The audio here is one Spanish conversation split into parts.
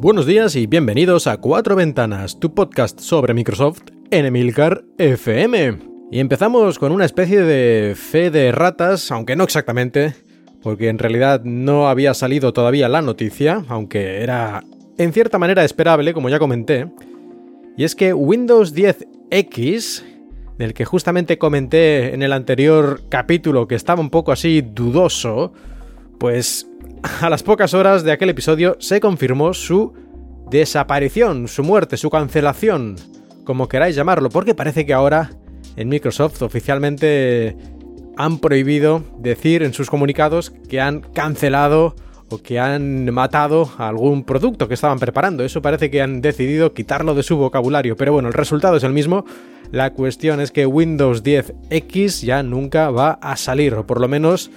Buenos días y bienvenidos a Cuatro Ventanas, tu podcast sobre Microsoft en Emilcar FM. Y empezamos con una especie de fe de ratas, aunque no exactamente, porque en realidad no había salido todavía la noticia, aunque era en cierta manera esperable, como ya comenté. Y es que Windows 10X, del que justamente comenté en el anterior capítulo que estaba un poco así dudoso, pues a las pocas horas de aquel episodio se confirmó su desaparición, su muerte, su cancelación como queráis llamarlo, porque parece que ahora en Microsoft oficialmente han prohibido decir en sus comunicados que han cancelado o que han matado algún producto que estaban preparando. Eso parece que han decidido quitarlo de su vocabulario, pero bueno, el resultado es el mismo. La cuestión es que Windows 10X ya nunca va a salir, o por lo menos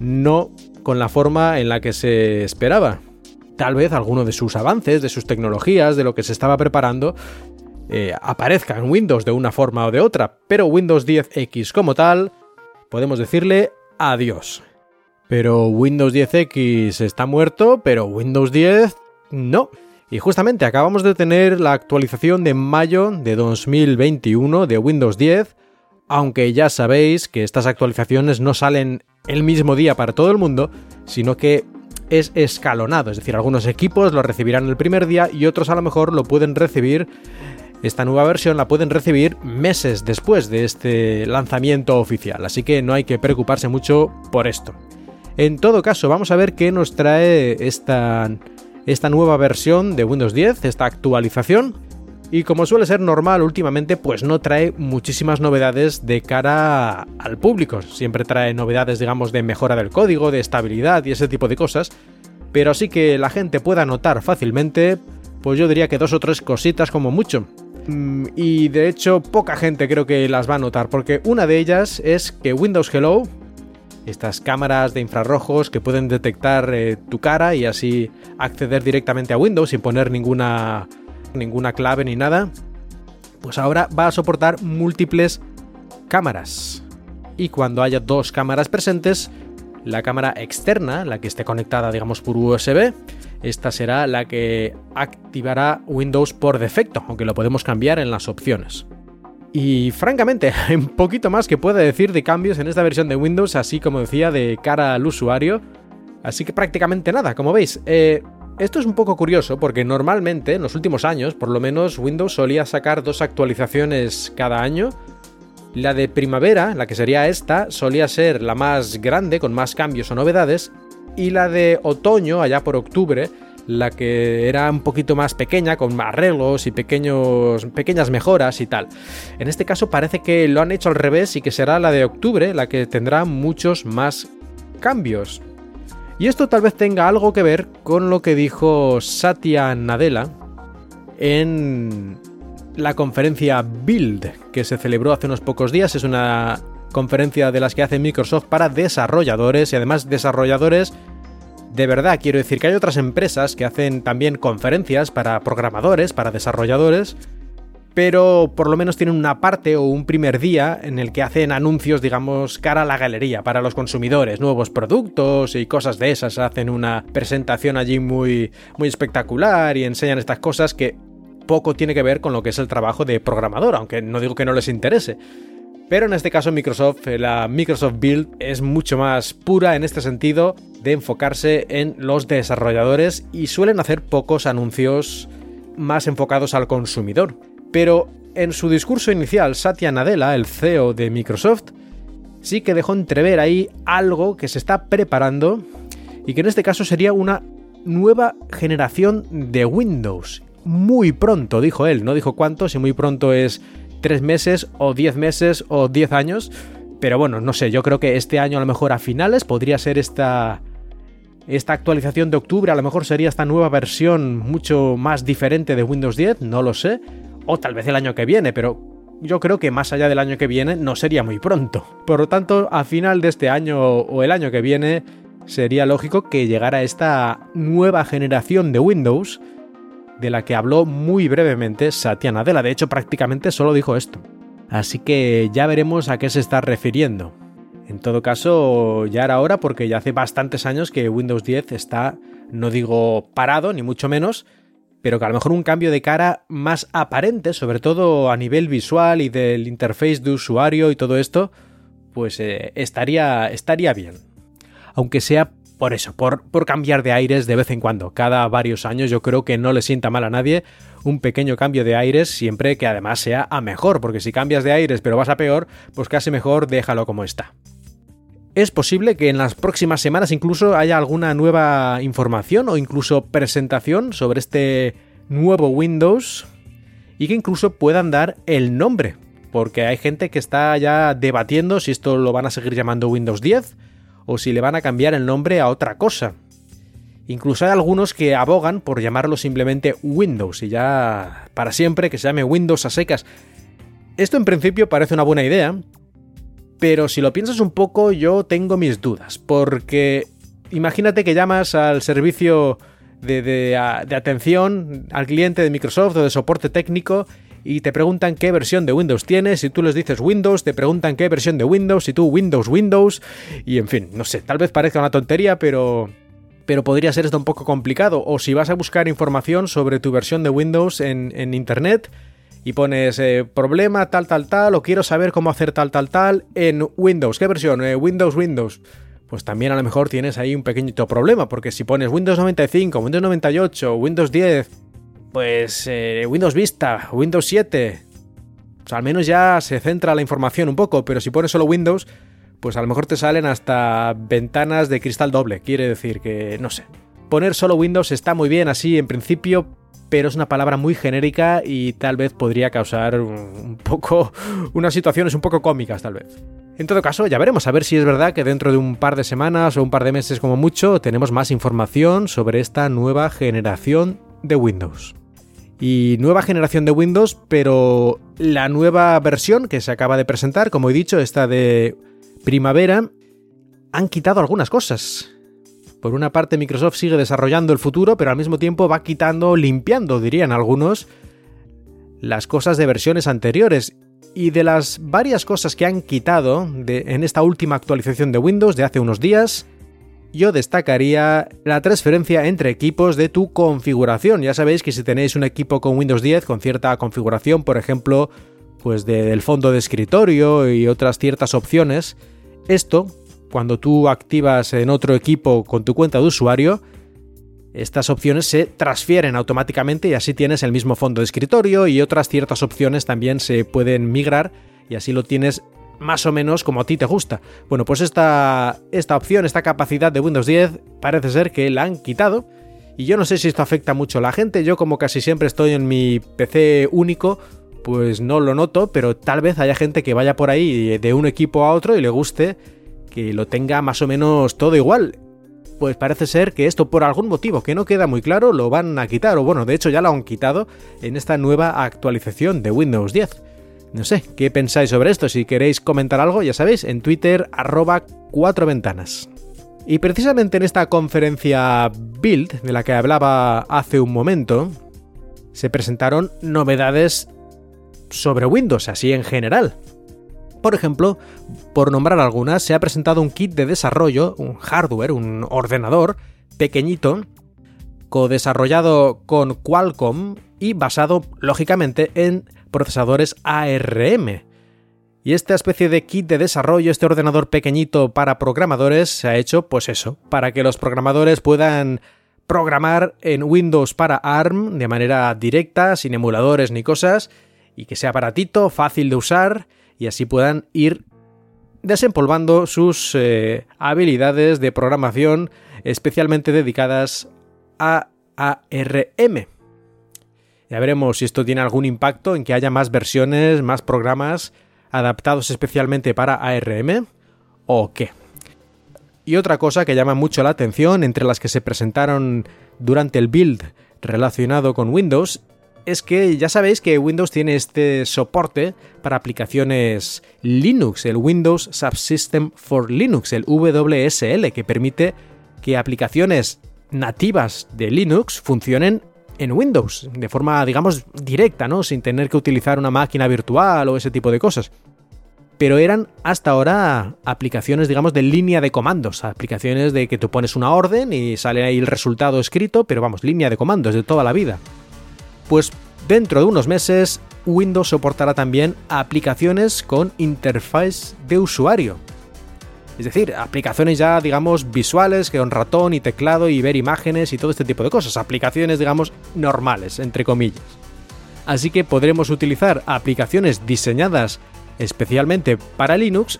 no con la forma en la que se esperaba. Tal vez alguno de sus avances, de sus tecnologías, de lo que se estaba preparando, eh, aparezca en Windows de una forma o de otra, pero Windows 10X como tal, podemos decirle adiós. Pero Windows 10X está muerto, pero Windows 10 no. Y justamente acabamos de tener la actualización de mayo de 2021 de Windows 10, aunque ya sabéis que estas actualizaciones no salen el mismo día para todo el mundo, sino que es escalonado, es decir, algunos equipos lo recibirán el primer día y otros a lo mejor lo pueden recibir esta nueva versión la pueden recibir meses después de este lanzamiento oficial, así que no hay que preocuparse mucho por esto. En todo caso, vamos a ver qué nos trae esta, esta nueva versión de Windows 10, esta actualización. Y como suele ser normal últimamente, pues no trae muchísimas novedades de cara al público. Siempre trae novedades, digamos, de mejora del código, de estabilidad y ese tipo de cosas. Pero así que la gente pueda notar fácilmente, pues yo diría que dos o tres cositas como mucho. Mm, y de hecho poca gente creo que las va a notar, porque una de ellas es que Windows Hello, estas cámaras de infrarrojos que pueden detectar eh, tu cara y así acceder directamente a Windows sin poner ninguna, ninguna clave ni nada, pues ahora va a soportar múltiples cámaras. Y cuando haya dos cámaras presentes, la cámara externa, la que esté conectada digamos por USB, esta será la que activará Windows por defecto, aunque lo podemos cambiar en las opciones. Y francamente, hay un poquito más que puede decir de cambios en esta versión de Windows, así como decía, de cara al usuario. Así que prácticamente nada, como veis. Eh, esto es un poco curioso porque normalmente en los últimos años, por lo menos, Windows solía sacar dos actualizaciones cada año. La de primavera, la que sería esta, solía ser la más grande, con más cambios o novedades, y la de otoño, allá por octubre, la que era un poquito más pequeña, con arreglos y pequeños, pequeñas mejoras y tal. En este caso parece que lo han hecho al revés y que será la de octubre la que tendrá muchos más cambios. Y esto tal vez tenga algo que ver con lo que dijo Satya Nadella en la conferencia Build que se celebró hace unos pocos días. Es una conferencia de las que hace Microsoft para desarrolladores y además desarrolladores de verdad. Quiero decir que hay otras empresas que hacen también conferencias para programadores, para desarrolladores, pero por lo menos tienen una parte o un primer día en el que hacen anuncios, digamos, cara a la galería, para los consumidores, nuevos productos y cosas de esas. Hacen una presentación allí muy, muy espectacular y enseñan estas cosas que poco tiene que ver con lo que es el trabajo de programador, aunque no digo que no les interese. Pero en este caso Microsoft, eh, la Microsoft Build es mucho más pura en este sentido de enfocarse en los desarrolladores y suelen hacer pocos anuncios más enfocados al consumidor. Pero en su discurso inicial, Satya Nadella, el CEO de Microsoft, sí que dejó entrever ahí algo que se está preparando y que en este caso sería una nueva generación de Windows. Muy pronto, dijo él, no dijo cuánto, si muy pronto es tres meses o diez meses o diez años. Pero bueno, no sé, yo creo que este año a lo mejor a finales podría ser esta, esta actualización de octubre, a lo mejor sería esta nueva versión mucho más diferente de Windows 10, no lo sé. O tal vez el año que viene, pero yo creo que más allá del año que viene no sería muy pronto. Por lo tanto, a final de este año o el año que viene, sería lógico que llegara esta nueva generación de Windows, de la que habló muy brevemente Satya Nadella. De hecho, prácticamente solo dijo esto. Así que ya veremos a qué se está refiriendo. En todo caso, ya era hora porque ya hace bastantes años que Windows 10 está, no digo parado, ni mucho menos, pero que a lo mejor un cambio de cara más aparente, sobre todo a nivel visual y del interface de usuario y todo esto, pues eh, estaría, estaría bien. Aunque sea por eso, por, por cambiar de aires de vez en cuando, cada varios años yo creo que no le sienta mal a nadie un pequeño cambio de aires siempre que además sea a mejor, porque si cambias de aires pero vas a peor, pues casi mejor déjalo como está. Es posible que en las próximas semanas incluso haya alguna nueva información o incluso presentación sobre este nuevo Windows y que incluso puedan dar el nombre, porque hay gente que está ya debatiendo si esto lo van a seguir llamando Windows 10 o si le van a cambiar el nombre a otra cosa. Incluso hay algunos que abogan por llamarlo simplemente Windows y ya para siempre que se llame Windows a secas. Esto en principio parece una buena idea, pero si lo piensas un poco yo tengo mis dudas, porque imagínate que llamas al servicio de, atención al cliente de Microsoft o de soporte técnico y te preguntan qué versión de Windows tienes, si tú les dices Windows, te preguntan qué versión de Windows, si tú Windows, Windows, y en fin, no sé, tal vez parezca una tontería, pero pero podría ser esto un poco complicado. O si vas a buscar información sobre tu versión de Windows en, Internet y pones eh, problema tal, tal, tal, o quiero saber cómo hacer tal, tal, tal en Windows. ¿Qué versión? Eh, Windows, Windows. Pues también a lo mejor tienes ahí un pequeñito problema, porque si pones Windows 95, Windows 98, Windows 10, pues eh, Windows Vista, Windows 7, pues al menos ya se centra la información un poco, pero si pones solo Windows, pues a lo mejor te salen hasta ventanas de cristal doble. Quiere decir que, no sé. Poner solo Windows está muy bien así en principio, pero es una palabra muy genérica y tal vez podría causar un poco unas situaciones un poco cómicas tal vez. En todo caso, ya veremos a ver si es verdad que dentro de un par de semanas o un par de meses como mucho tenemos más información sobre esta nueva generación de Windows. Y nueva generación de Windows, pero la nueva versión que se acaba de presentar, como he dicho, esta de primavera han quitado algunas cosas. Por una parte Microsoft sigue desarrollando el futuro, pero al mismo tiempo va quitando, limpiando, dirían algunos, las cosas de versiones anteriores. Y de las varias cosas que han quitado en esta última actualización de Windows de hace unos días, yo destacaría la transferencia entre equipos de tu configuración. Ya sabéis que si tenéis un equipo con Windows 10 con cierta configuración, por ejemplo, pues del fondo de escritorio y otras ciertas opciones, esto, cuando tú activas en otro equipo con tu cuenta de usuario, estas opciones se transfieren automáticamente y así tienes el mismo fondo de escritorio y otras ciertas opciones también se pueden migrar y así lo tienes más o menos como a ti te gusta. Bueno, pues esta, esta opción, esta capacidad de Windows 10 parece ser que la han quitado y yo no sé si esto afecta mucho a la gente, yo como casi siempre estoy en mi PC único, pues no lo noto, pero tal vez haya gente que vaya por ahí de un equipo a otro y le guste que lo tenga más o menos todo igual. Pues parece ser que esto por algún motivo que no queda muy claro lo van a quitar, o bueno, de hecho ya lo han quitado en esta nueva actualización de Windows 10. No sé, ¿qué pensáis sobre esto? Si queréis comentar algo, ya sabéis, en Twitter arroba cuatro ventanas. Y precisamente en esta conferencia Build, de la que hablaba hace un momento, se presentaron novedades sobre Windows, así en general. Por ejemplo, por nombrar algunas, se ha presentado un kit de desarrollo, un hardware, un ordenador pequeñito, co-desarrollado con Qualcomm y basado, lógicamente, en procesadores ARM. Y esta especie de kit de desarrollo, este ordenador pequeñito para programadores, se ha hecho, pues eso, para que los programadores puedan programar en Windows para ARM de manera directa, sin emuladores ni cosas, y que sea baratito, fácil de usar y así puedan ir desempolvando sus eh, habilidades de programación especialmente dedicadas ARM. Ya veremos si esto tiene algún impacto en que haya más versiones, más programas adaptados especialmente para ARM o qué. Y otra cosa que llama mucho la atención entre las que se presentaron durante el build relacionado con Windows es que ya sabéis que Windows tiene este soporte para aplicaciones Linux, el Windows Subsystem for Linux, el WSL, que permite que aplicaciones nativas de Linux funcionen en Windows, de forma, digamos, directa, ¿no? Sin tener que utilizar una máquina virtual o ese tipo de cosas. Pero eran hasta ahora aplicaciones, digamos, de línea de comandos, aplicaciones de que tú pones una orden y sale ahí el resultado escrito, pero vamos, línea de comandos de toda la vida. Pues dentro de unos meses, Windows soportará también aplicaciones con interfaz de usuario, es decir, aplicaciones ya, digamos, visuales, que con ratón y teclado y ver imágenes y todo este tipo de cosas. Aplicaciones, digamos, normales, entre comillas. Así que podremos utilizar aplicaciones diseñadas especialmente para Linux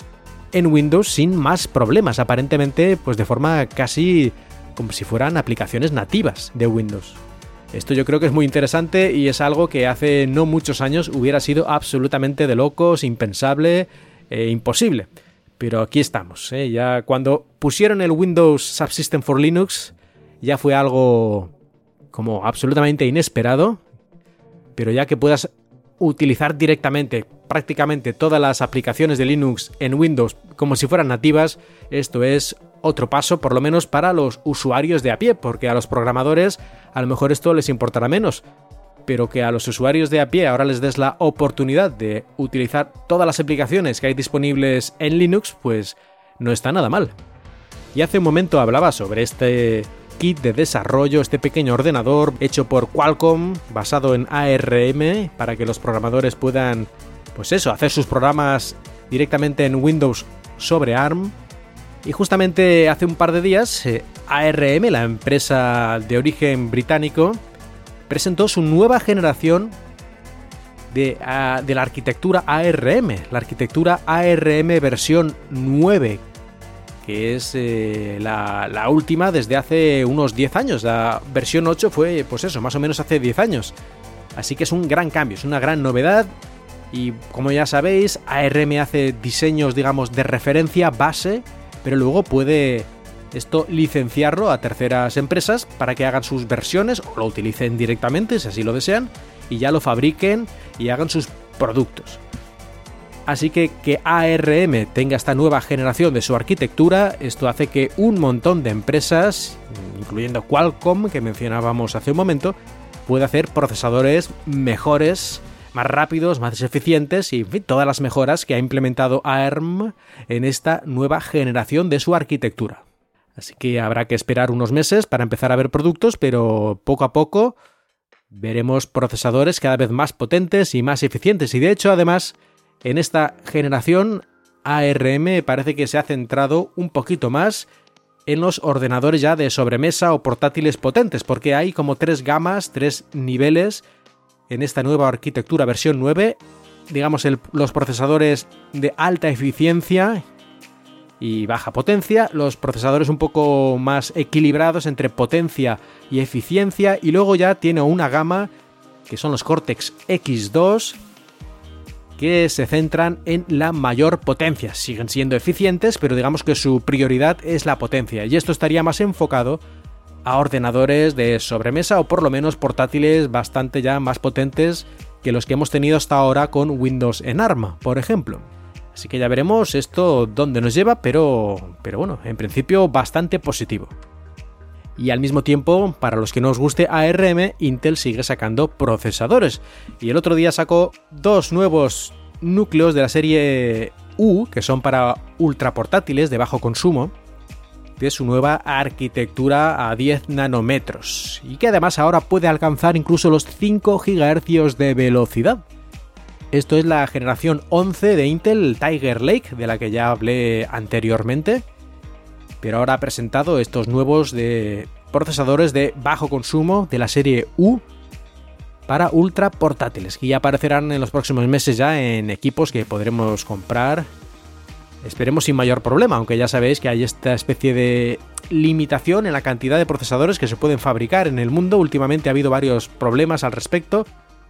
en Windows sin más problemas, aparentemente, pues de forma casi como si fueran aplicaciones nativas de Windows. Esto yo creo que es muy interesante y es algo que hace no muchos años hubiera sido absolutamente de locos, impensable e imposible. Pero aquí estamos. ¿eh? Ya cuando pusieron el Windows Subsystem for Linux, ya fue algo como absolutamente inesperado. Pero ya que puedas utilizar directamente prácticamente todas las aplicaciones de Linux en Windows como si fueran nativas, esto es otro paso, por lo menos para los usuarios de a pie, porque a los programadores a lo mejor esto les importará menos pero que a los usuarios de a pie ahora les des la oportunidad de utilizar todas las aplicaciones que hay disponibles en Linux, pues no está nada mal. Y hace un momento hablaba sobre este kit de desarrollo, este pequeño ordenador hecho por Qualcomm, basado en ARM, para que los programadores puedan, pues eso, hacer sus programas directamente en Windows sobre ARM. Y justamente hace un par de días, eh, ARM, la empresa de origen británico, presentó su nueva generación de, ah, la arquitectura ARM, la arquitectura ARM versión 9, que es eh, la, la, última desde hace unos 10 años. La versión 8 fue, pues eso, más o menos hace 10 años. Así que es un gran cambio, es una gran novedad. Y como ya sabéis, ARM hace diseños, digamos, de referencia base, pero luego puede esto licenciarlo a terceras empresas para que hagan sus versiones o lo utilicen directamente si así lo desean y ya lo fabriquen y hagan sus productos. Así que que ARM tenga esta nueva generación de su arquitectura, esto hace que un montón de empresas, incluyendo Qualcomm que mencionábamos hace un momento, pueda hacer procesadores mejores, más rápidos, más eficientes y todas las mejoras que ha implementado ARM en esta nueva generación de su arquitectura. Así que habrá que esperar unos meses para empezar a ver productos, pero poco a poco veremos procesadores cada vez más potentes y más eficientes. Y de hecho, además, en esta generación ARM parece que se ha centrado un poquito más en los ordenadores ya de sobremesa o portátiles potentes, porque hay como tres gamas, tres niveles en esta nueva arquitectura versión 9. Digamos, los procesadores de alta eficiencia y baja potencia, los procesadores un poco más equilibrados entre potencia y eficiencia y luego ya tiene una gama que son los Cortex X2 que se centran en la mayor potencia. Siguen siendo eficientes, pero digamos que su prioridad es la potencia y esto estaría más enfocado a ordenadores de sobremesa o por lo menos portátiles bastante ya más potentes que los que hemos tenido hasta ahora con Windows en ARM, por ejemplo. Así que ya veremos esto dónde nos lleva, pero, pero bueno, en principio bastante positivo. Y al mismo tiempo, para los que no os guste ARM, Intel sigue sacando procesadores. Y el otro día sacó dos nuevos núcleos de la serie U, que son para ultra portátiles de bajo consumo, de su nueva arquitectura a 10 nanómetros, y que además ahora puede alcanzar incluso los 5 GHz de velocidad. Esto es la generación 11 de Intel Tiger Lake, de la que ya hablé anteriormente. Pero ahora ha presentado estos nuevos procesadores de bajo consumo de la serie U para ultra portátiles, que ya aparecerán en los próximos meses ya en equipos que podremos comprar Esperemos sin mayor problema, aunque ya sabéis que hay esta especie de limitación en la cantidad de procesadores que se pueden fabricar en el mundo. Últimamente ha habido varios problemas al respecto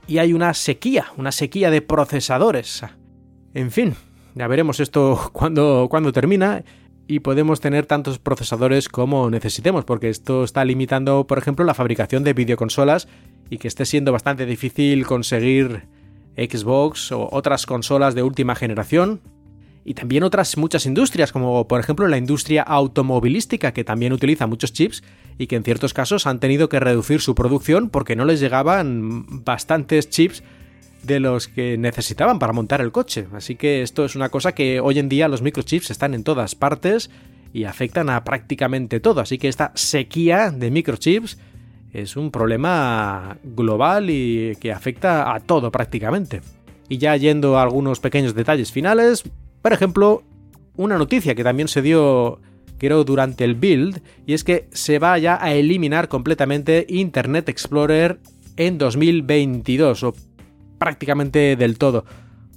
y hay una sequía, una sequía de procesadores. En fin, ya veremos esto cuando, cuando termina y podemos tener tantos procesadores como necesitemos, porque esto está limitando, por ejemplo, la fabricación de videoconsolas y que esté siendo bastante difícil conseguir Xbox o otras consolas de última generación. Y también otras muchas industrias, como por ejemplo la industria automovilística, que también utiliza muchos chips y que en ciertos casos han tenido que reducir su producción porque no les llegaban bastantes chips de los que necesitaban para montar el coche. Así que esto es una cosa que hoy en día los microchips están en todas partes y afectan a prácticamente todo. Así que esta sequía de microchips es un problema global y que afecta a todo prácticamente. Y ya yendo a algunos pequeños detalles finales, por ejemplo, una noticia que también se dio creo durante el build y es que se va ya a eliminar completamente Internet Explorer en 2022 o prácticamente del todo,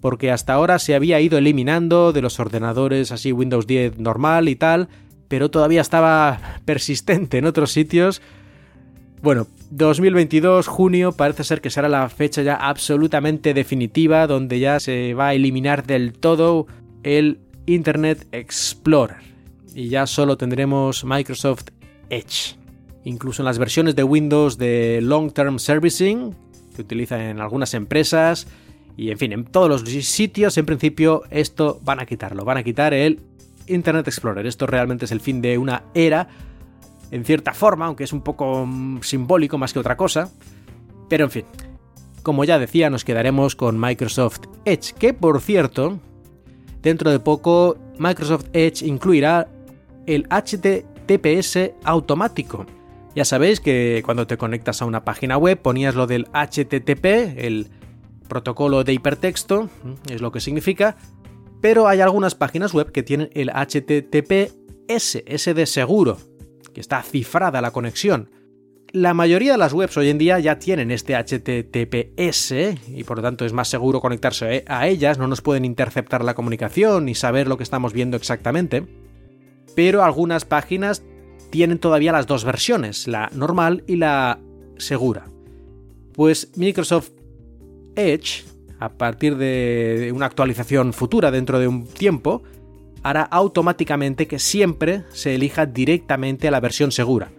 porque hasta ahora se había ido eliminando de los ordenadores así Windows 10 normal y tal, pero todavía estaba persistente en otros sitios. Bueno, 2022, junio, parece ser que será la fecha ya absolutamente definitiva donde ya se va a eliminar del todo el Internet Explorer. Y ya solo tendremos Microsoft Edge. Incluso en las versiones de Windows de Long Term Servicing, que utilizan en algunas empresas y en fin, en todos los sitios, en principio, esto van a quitarlo, van a quitar el Internet Explorer. Esto realmente es el fin de una era, en cierta forma, aunque es un poco mm, simbólico más que otra cosa. Pero en fin, como ya decía, nos quedaremos con Microsoft Edge, que por cierto, dentro de poco Microsoft Edge incluirá el HTTPS automático. Ya sabéis que cuando te conectas a una página web ponías lo del HTTP, el protocolo de hipertexto, es lo que significa, pero hay algunas páginas web que tienen el HTTPS, ese de seguro, que está cifrada la conexión. La mayoría de las webs hoy en día ya tienen este HTTPS y por lo tanto es más seguro conectarse a ellas, no nos pueden interceptar la comunicación ni saber lo que estamos viendo exactamente. Pero algunas páginas tienen todavía las dos versiones, la normal y la segura. Pues Microsoft Edge, a partir de una actualización futura dentro de un tiempo, hará automáticamente que siempre se elija directamente a la versión segura.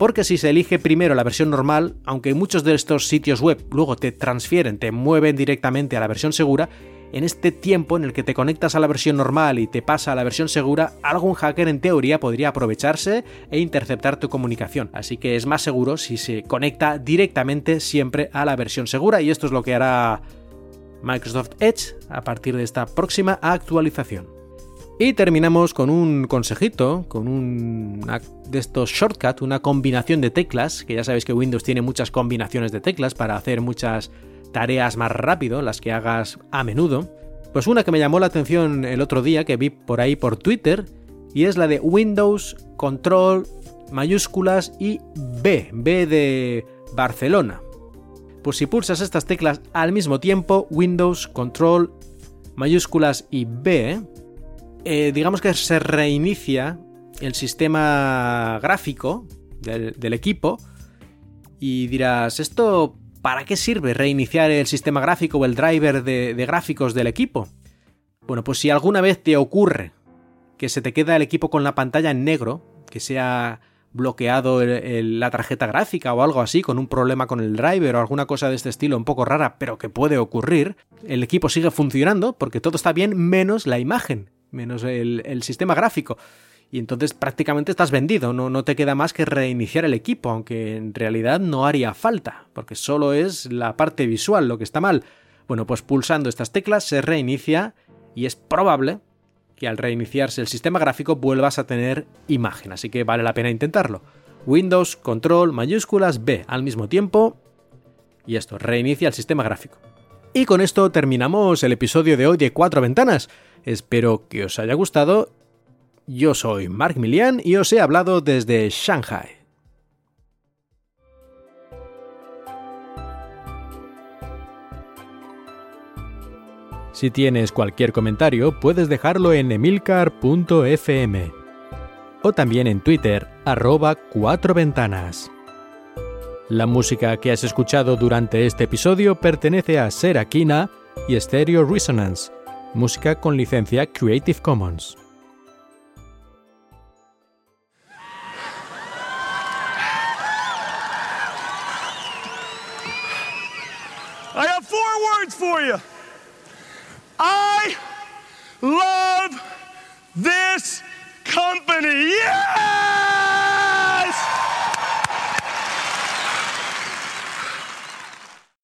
Porque si se elige primero la versión normal, aunque muchos de estos sitios web luego te transfieren, te mueven directamente a la versión segura, en este tiempo en el que te conectas a la versión normal y te pasa a la versión segura, algún hacker en teoría podría aprovecharse e interceptar tu comunicación. Así que es más seguro si se conecta directamente siempre a la versión segura y esto es lo que hará Microsoft Edge a partir de esta próxima actualización. Y terminamos con un consejito, con un de estos shortcuts, una combinación de teclas, que ya sabéis que Windows tiene muchas combinaciones de teclas para hacer muchas tareas más rápido, las que hagas a menudo, pues una que me llamó la atención el otro día, que vi por ahí por Twitter, y es la de Windows, Control, mayúsculas y B, B de Barcelona. Pues si pulsas estas teclas al mismo tiempo, Windows, Control, mayúsculas y B, eh, digamos que se reinicia el sistema gráfico del, del equipo y dirás, ¿esto ¿Para qué sirve reiniciar el sistema gráfico o el driver de, gráficos del equipo? Bueno, pues si alguna vez te ocurre que se te queda el equipo con la pantalla en negro, que se ha bloqueado la tarjeta gráfica o algo así, con un problema con el driver o alguna cosa de este estilo un poco rara, pero que puede ocurrir, el equipo sigue funcionando porque todo está bien menos la imagen, menos el sistema gráfico y entonces prácticamente estás vendido, no, no te queda más que reiniciar el equipo, aunque en realidad no haría falta, porque solo es la parte visual lo que está mal. Bueno, pues pulsando estas teclas se reinicia y es probable que al reiniciarse el sistema gráfico vuelvas a tener imagen, así que vale la pena intentarlo. Windows, Control, mayúsculas, B al mismo tiempo y esto, reinicia el sistema gráfico. Y con esto terminamos el episodio de hoy de Cuatro Ventanas. Espero que os haya gustado yo soy Mark Milian y os he hablado desde Shanghai. Si tienes cualquier comentario, puedes dejarlo en emilcar.fm o también en Twitter, arroba cuatro ventanas. La música que has escuchado durante este episodio pertenece a Serakina y Stereo Resonance, música con licencia Creative Commons. I have four words for you. I love this company.